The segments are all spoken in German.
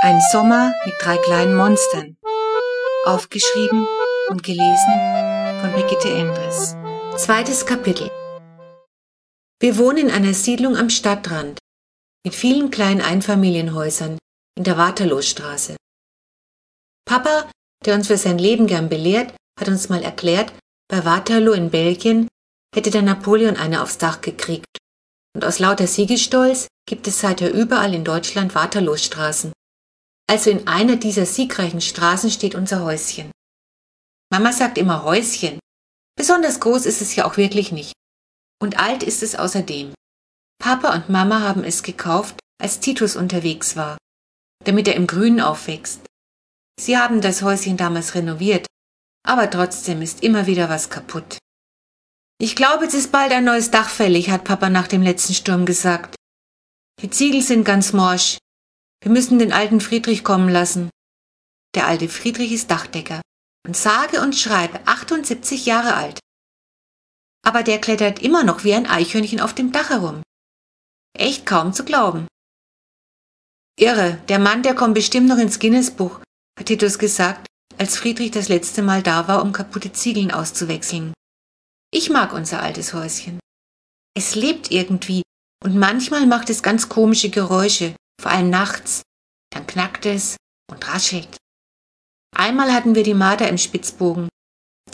Ein Sommer mit drei kleinen Monstern. Aufgeschrieben und gelesen von Brigitte Endres. Zweites Kapitel. Wir wohnen in einer Siedlung am Stadtrand mit vielen kleinen Einfamilienhäusern in der Waterloostraße. Papa, der uns für sein Leben gern belehrt, hat uns mal erklärt, bei Waterloo in Belgien hätte der Napoleon eine aufs Dach gekriegt. Und aus lauter Siegesstolz gibt es seither überall in Deutschland Waterloostraßen. Also in einer dieser siegreichen Straßen steht unser Häuschen. Mama sagt immer Häuschen. Besonders groß ist es ja auch wirklich nicht. Und alt ist es außerdem. Papa und Mama haben es gekauft, als Titus unterwegs war, damit er im Grünen aufwächst. Sie haben das Häuschen damals renoviert, aber trotzdem ist immer wieder was kaputt. Ich glaube, es ist bald ein neues Dach fällig, hat Papa nach dem letzten Sturm gesagt. Die Ziegel sind ganz morsch, wir müssen den alten Friedrich kommen lassen. Der alte Friedrich ist Dachdecker und sage und schreibe 78 Jahre alt. Aber der klettert immer noch wie ein Eichhörnchen auf dem Dach herum. Echt kaum zu glauben. Irre, der Mann, der kommt bestimmt noch ins Guinness-Buch, hat Titus gesagt, als Friedrich das letzte Mal da war, um kaputte Ziegeln auszuwechseln. Ich mag unser altes Häuschen. Es lebt irgendwie und manchmal macht es ganz komische Geräusche, vor allem nachts. Dann knackt es und raschelt. Einmal hatten wir die Marder im Spitzbogen.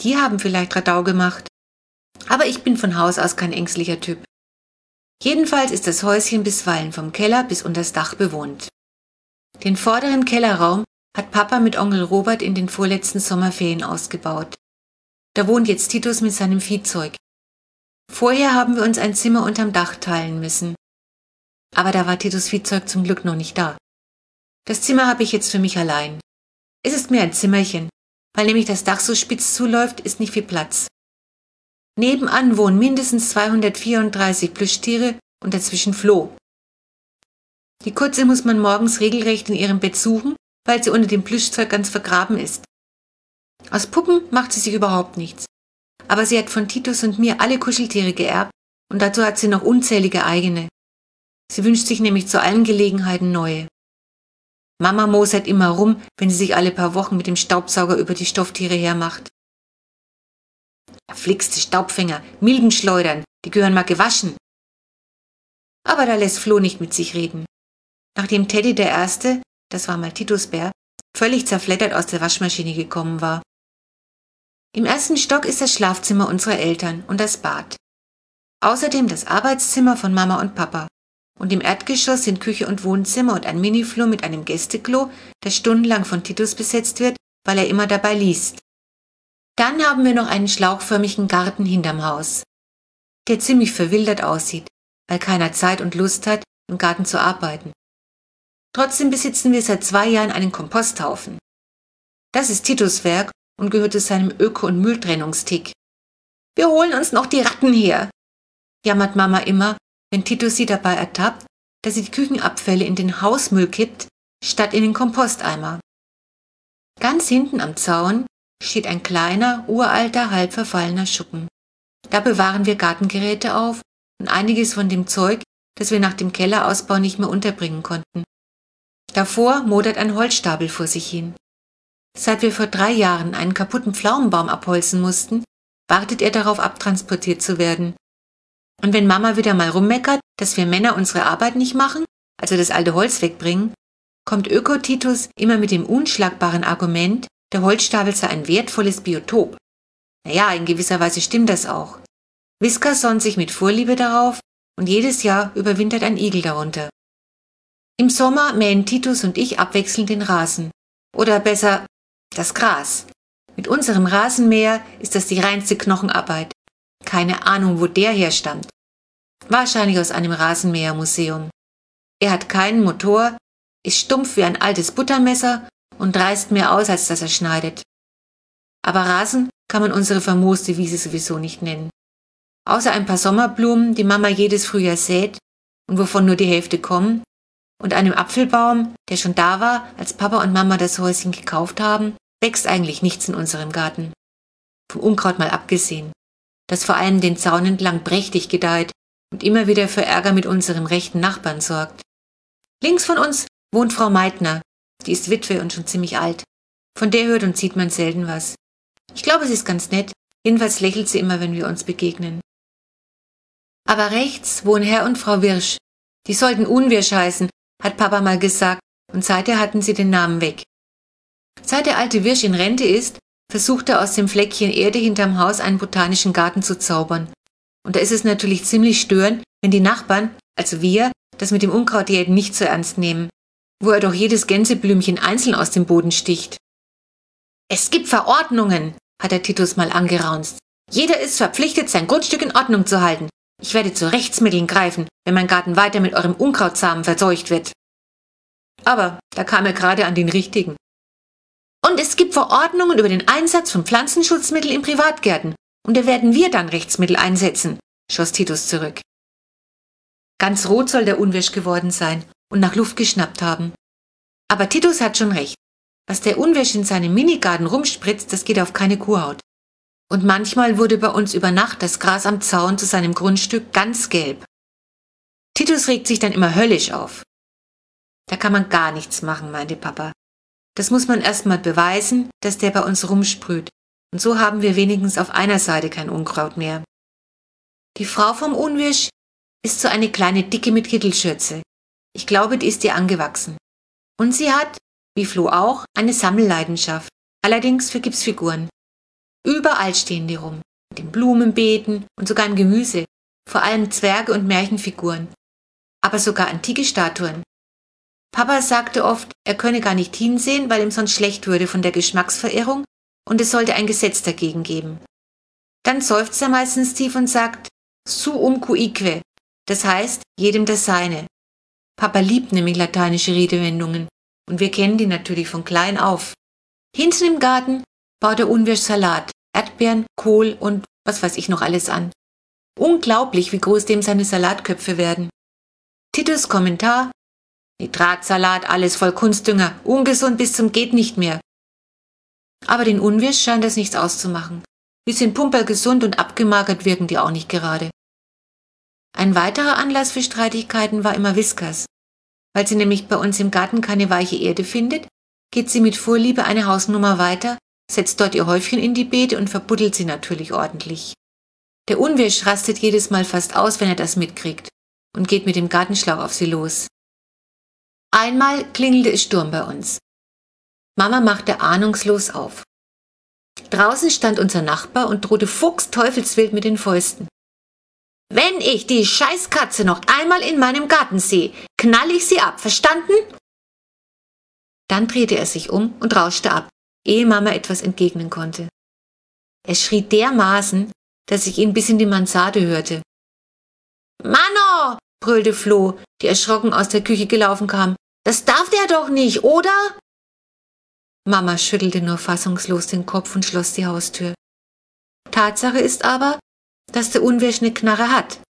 Die haben vielleicht Radau gemacht. Aber ich bin von Haus aus kein ängstlicher Typ. Jedenfalls ist das Häuschen bisweilen vom Keller bis unters Dach bewohnt. Den vorderen Kellerraum hat Papa mit Onkel Robert in den vorletzten Sommerferien ausgebaut. Da wohnt jetzt Titus mit seinem Viehzeug. Vorher haben wir uns ein Zimmer unterm Dach teilen müssen. Aber da war Titus Viehzeug zum Glück noch nicht da. Das Zimmer habe ich jetzt für mich allein. Es ist mir ein Zimmerchen, weil nämlich das Dach so spitz zuläuft, ist nicht viel Platz. Nebenan wohnen mindestens 234 Plüschtiere und dazwischen Floh. Die Kurze muss man morgens regelrecht in ihrem Bett suchen, weil sie unter dem Plüschzeug ganz vergraben ist. Aus Puppen macht sie sich überhaupt nichts. Aber sie hat von Titus und mir alle Kuscheltiere geerbt und dazu hat sie noch unzählige eigene. Sie wünscht sich nämlich zu allen Gelegenheiten neue. Mama mosert immer rum, wenn sie sich alle paar Wochen mit dem Staubsauger über die Stofftiere hermacht. Verflixte Staubfänger, Milbenschleudern, die gehören mal gewaschen. Aber da lässt Flo nicht mit sich reden. Nachdem Teddy der Erste, das war mal Titus Bär, völlig zerfleddert aus der Waschmaschine gekommen war. Im ersten Stock ist das Schlafzimmer unserer Eltern und das Bad. Außerdem das Arbeitszimmer von Mama und Papa. Und im Erdgeschoss sind Küche und Wohnzimmer und ein Miniflur mit einem Gästeklo, das stundenlang von Titus besetzt wird, weil er immer dabei liest. Dann haben wir noch einen schlauchförmigen Garten hinterm Haus, der ziemlich verwildert aussieht, weil keiner Zeit und Lust hat, im Garten zu arbeiten. Trotzdem besitzen wir seit zwei Jahren einen Komposthaufen. Das ist Titus Werk und gehört zu seinem Öko- und Mülltrennungstick. Wir holen uns noch die Ratten her, jammert Mama immer wenn Titus sie dabei ertappt, dass sie die Küchenabfälle in den Hausmüll kippt, statt in den Komposteimer. Ganz hinten am Zaun steht ein kleiner, uralter, halb verfallener Schuppen. Da bewahren wir Gartengeräte auf und einiges von dem Zeug, das wir nach dem Kellerausbau nicht mehr unterbringen konnten. Davor modert ein Holzstapel vor sich hin. Seit wir vor drei Jahren einen kaputten Pflaumenbaum abholzen mussten, wartet er darauf, abtransportiert zu werden. Und wenn Mama wieder mal rummeckert, dass wir Männer unsere Arbeit nicht machen, also das alte Holz wegbringen, kommt Öko-Titus immer mit dem unschlagbaren Argument, der Holzstapel sei ein wertvolles Biotop. Naja, in gewisser Weise stimmt das auch. Whisker sonnt sich mit Vorliebe darauf und jedes Jahr überwintert ein Igel darunter. Im Sommer mähen Titus und ich abwechselnd den Rasen. Oder besser, das Gras. Mit unserem Rasenmäher ist das die reinste Knochenarbeit. Keine Ahnung, wo der herstammt. Wahrscheinlich aus einem Rasenmähermuseum. Er hat keinen Motor, ist stumpf wie ein altes Buttermesser und reißt mehr aus, als dass er schneidet. Aber Rasen kann man unsere vermooste Wiese sowieso nicht nennen. Außer ein paar Sommerblumen, die Mama jedes Frühjahr sät und wovon nur die Hälfte kommen, und einem Apfelbaum, der schon da war, als Papa und Mama das Häuschen gekauft haben, wächst eigentlich nichts in unserem Garten. Vom Unkraut mal abgesehen das vor allem den Zaun entlang prächtig gedeiht und immer wieder für Ärger mit unserem rechten Nachbarn sorgt. Links von uns wohnt Frau Meitner, die ist Witwe und schon ziemlich alt. Von der hört und sieht man selten was. Ich glaube, sie ist ganz nett. Jedenfalls lächelt sie immer, wenn wir uns begegnen. Aber rechts wohnen Herr und Frau Wirsch. Die sollten Unwirsch heißen, hat Papa mal gesagt, und seither hatten sie den Namen weg. Seit der alte Wirsch in Rente ist, versucht er aus dem Fleckchen Erde hinterm Haus einen botanischen Garten zu zaubern. Und da ist es natürlich ziemlich störend, wenn die Nachbarn, also wir, das mit dem Unkrautjäten nicht so ernst nehmen, wo er doch jedes Gänseblümchen einzeln aus dem Boden sticht. Es gibt Verordnungen, hat der Titus mal angeraunzt. Jeder ist verpflichtet, sein Grundstück in Ordnung zu halten. Ich werde zu Rechtsmitteln greifen, wenn mein Garten weiter mit eurem Unkrautsamen verseucht wird. Aber da kam er gerade an den richtigen. Und es gibt Verordnungen über den Einsatz von Pflanzenschutzmitteln in Privatgärten. Und da werden wir dann Rechtsmittel einsetzen, schoss Titus zurück. Ganz rot soll der Unwirsch geworden sein und nach Luft geschnappt haben. Aber Titus hat schon recht. Was der Unwirsch in seinem Minigarten rumspritzt, das geht auf keine Kuhhaut. Und manchmal wurde bei uns über Nacht das Gras am Zaun zu seinem Grundstück ganz gelb. Titus regt sich dann immer höllisch auf. Da kann man gar nichts machen, meinte Papa. Das muss man erstmal beweisen, dass der bei uns rumsprüht. Und so haben wir wenigstens auf einer Seite kein Unkraut mehr. Die Frau vom Unwirsch ist so eine kleine Dicke mit Kittelschürze. Ich glaube, die ist ihr angewachsen. Und sie hat, wie Flo auch, eine Sammelleidenschaft, allerdings für Gipsfiguren. Überall stehen die rum, mit den Blumenbeeten und sogar im Gemüse, vor allem Zwerge und Märchenfiguren, aber sogar antike Statuen. Papa sagte oft, er könne gar nicht hinsehen, weil ihm sonst schlecht würde von der Geschmacksverirrung und es sollte ein Gesetz dagegen geben. Dann seufzt er meistens tief und sagt, su um cuique, das heißt, jedem das Seine. Papa liebt nämlich lateinische Redewendungen und wir kennen die natürlich von klein auf. Hinten im Garten baut er Unwirsch Salat, Erdbeeren, Kohl und was weiß ich noch alles an. Unglaublich, wie groß dem seine Salatköpfe werden. Titus Kommentar Nitratsalat, alles voll Kunstdünger, ungesund bis zum geht nicht mehr. Aber den Unwirsch scheint das nichts auszumachen. Bisschen Pumperl gesund und abgemagert wirken die auch nicht gerade. Ein weiterer Anlass für Streitigkeiten war immer Whiskers. Weil sie nämlich bei uns im Garten keine weiche Erde findet, geht sie mit Vorliebe eine Hausnummer weiter setzt dort ihr Häufchen in die Beete und verbuddelt sie natürlich ordentlich. Der Unwirsch rastet jedes Mal fast aus, wenn er das mitkriegt und geht mit dem Gartenschlauch auf sie los. Einmal klingelte es Sturm bei uns. Mama machte ahnungslos auf. Draußen stand unser Nachbar und drohte fuchsteufelswild mit den Fäusten. Wenn ich die Scheißkatze noch einmal in meinem Garten sehe, knall ich sie ab, verstanden? Dann drehte er sich um und rauschte ab ehe Mama etwas entgegnen konnte. Er schrie dermaßen, dass ich ihn bis in die Mansarde hörte. Mano! brüllte Flo, die erschrocken aus der Küche gelaufen kam. Das darf der doch nicht, oder? Mama schüttelte nur fassungslos den Kopf und schloss die Haustür. Tatsache ist aber, dass der Unwirsch eine Knarre hat.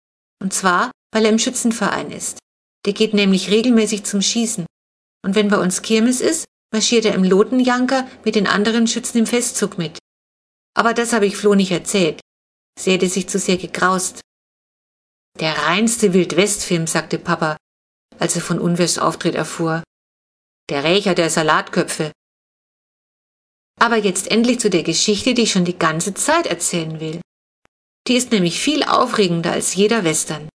Und zwar, weil er im Schützenverein ist. Der geht nämlich regelmäßig zum Schießen. Und wenn bei uns Kirmes ist, marschiert er im Lotenjanker mit den anderen Schützen im Festzug mit. Aber das habe ich Flo nicht erzählt. Sie hätte sich zu sehr gegraust. Der reinste Wildwestfilm, sagte Papa, als er von Unwers Auftritt erfuhr. Der Rächer der Salatköpfe. Aber jetzt endlich zu der Geschichte, die ich schon die ganze Zeit erzählen will. Die ist nämlich viel aufregender als jeder Western.